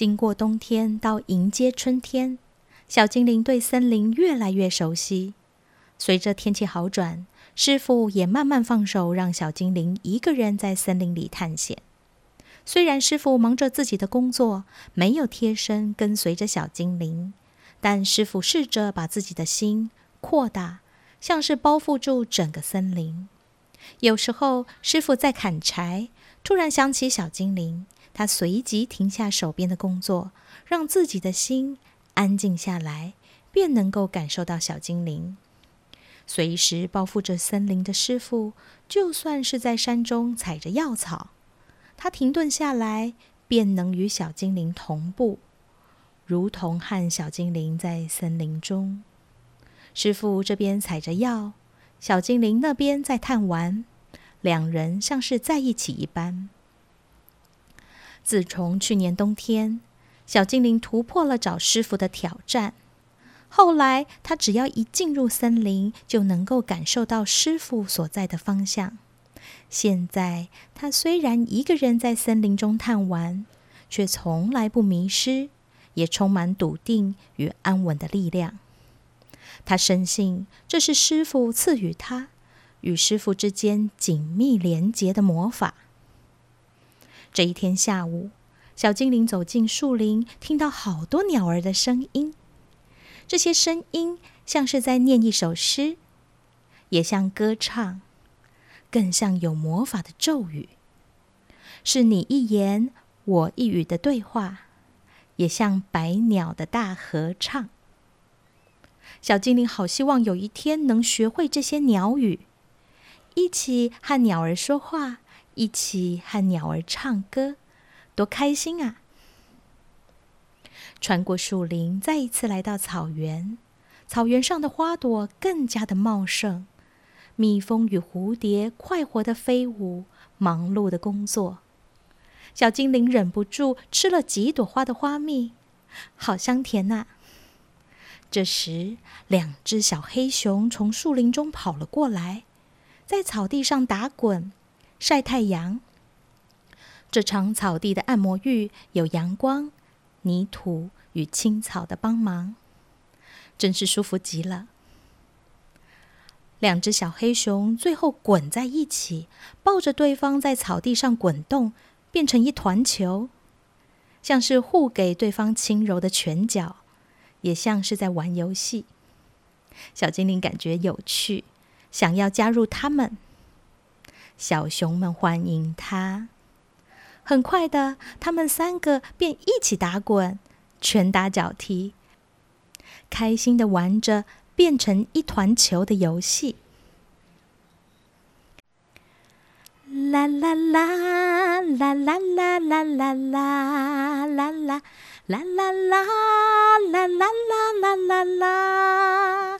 经过冬天到迎接春天，小精灵对森林越来越熟悉。随着天气好转，师傅也慢慢放手，让小精灵一个人在森林里探险。虽然师傅忙着自己的工作，没有贴身跟随着小精灵，但师傅试着把自己的心扩大，像是包覆住整个森林。有时候，师傅在砍柴，突然想起小精灵，他随即停下手边的工作，让自己的心安静下来，便能够感受到小精灵。随时包覆着森林的师傅，就算是在山中采着药草，他停顿下来，便能与小精灵同步，如同和小精灵在森林中。师傅这边采着药。小精灵那边在探玩，两人像是在一起一般。自从去年冬天，小精灵突破了找师傅的挑战，后来他只要一进入森林，就能够感受到师傅所在的方向。现在他虽然一个人在森林中探玩，却从来不迷失，也充满笃定与安稳的力量。他深信这是师傅赐予他与师傅之间紧密连结的魔法。这一天下午，小精灵走进树林，听到好多鸟儿的声音。这些声音像是在念一首诗，也像歌唱，更像有魔法的咒语，是你一言我一语的对话，也像百鸟的大合唱。小精灵好希望有一天能学会这些鸟语，一起和鸟儿说话，一起和鸟儿唱歌，多开心啊！穿过树林，再一次来到草原。草原上的花朵更加的茂盛，蜜蜂与蝴蝶快活的飞舞，忙碌的工作。小精灵忍不住吃了几朵花的花蜜，好香甜呐！这时，两只小黑熊从树林中跑了过来，在草地上打滚、晒太阳。这场草地的按摩浴有阳光、泥土与青草的帮忙，真是舒服极了。两只小黑熊最后滚在一起，抱着对方在草地上滚动，变成一团球，像是互给对方轻柔的拳脚。也像是在玩游戏，小精灵感觉有趣，想要加入他们。小熊们欢迎他。很快的，他们三个便一起打滚、拳打脚踢，开心的玩着变成一团球的游戏。啦啦啦啦啦啦啦啦啦啦啦。啦啦啦啦啦啦啦啦啦，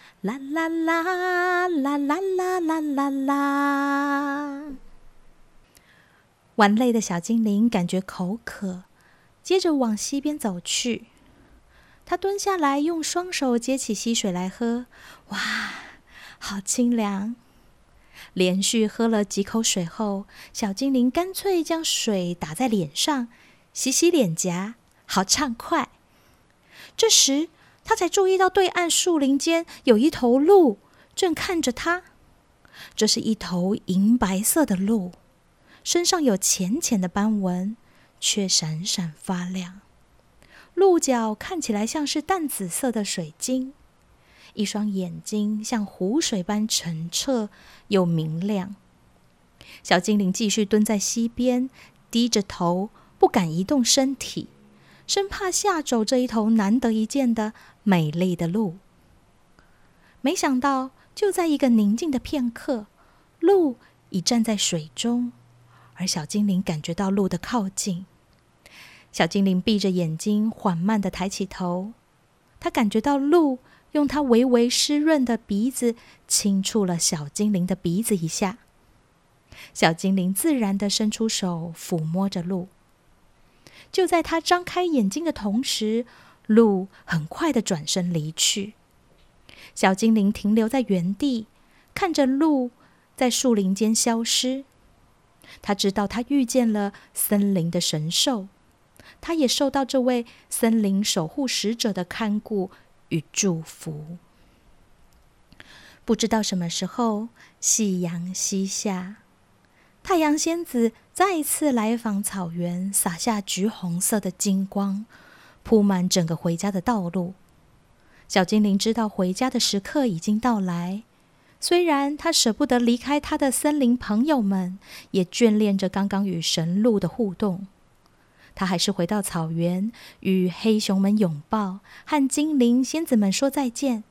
啦啦啦啦啦啦啦啦啦！玩累的小精灵感觉口渴，接着往溪边走去。他蹲下来，用双手接起溪水来喝。哇，好清凉！连续喝了几口水后，小精灵干脆将水打在脸上，洗洗脸颊。好畅快！这时，他才注意到对岸树林间有一头鹿正看着他。这是一头银白色的鹿，身上有浅浅的斑纹，却闪闪发亮。鹿角看起来像是淡紫色的水晶，一双眼睛像湖水般澄澈又明亮。小精灵继续蹲在溪边，低着头，不敢移动身体。生怕吓走这一头难得一见的美丽的鹿。没想到就在一个宁静的片刻鹿已站在水中而小精灵感觉到鹿的靠近。小精灵闭着眼睛缓慢的抬起头他感觉到鹿用它微微湿润的鼻子轻触了小精灵的鼻子一下。小精灵自然的伸出手抚摸着鹿就在他张开眼睛的同时鹿很快的转身离去。小精灵停留在原地看着鹿在树林间消失。他知道他遇见了森林的神兽他也受到这位森林守护使者的看顾与祝福。不知道什么时候夕阳西下太阳仙子再一次来访草原洒下橘红色的金光铺满整个回家的道路。小精灵知道回家的时刻已经到来虽然他舍不得离开他的森林朋友们也眷恋着刚刚与神鹿的互动。他还是回到草原与黑熊们拥抱和精灵仙子们说再见。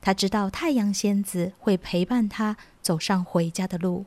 他知道太阳仙子会陪伴他走上回家的路。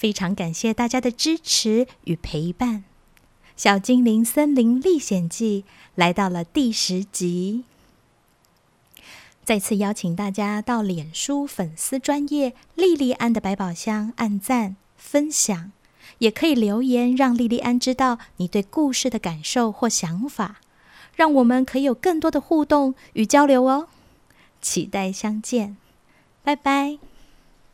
非常感谢大家的支持与陪伴。小精灵森林历险记来到了第十集，再次邀请大家到脸书粉丝专业莉莉安的百宝箱按赞分享，也可以留言让莉莉安知道你对故事的感受或想法，让我们可以有更多的互动与交流哦。期待相见，拜拜。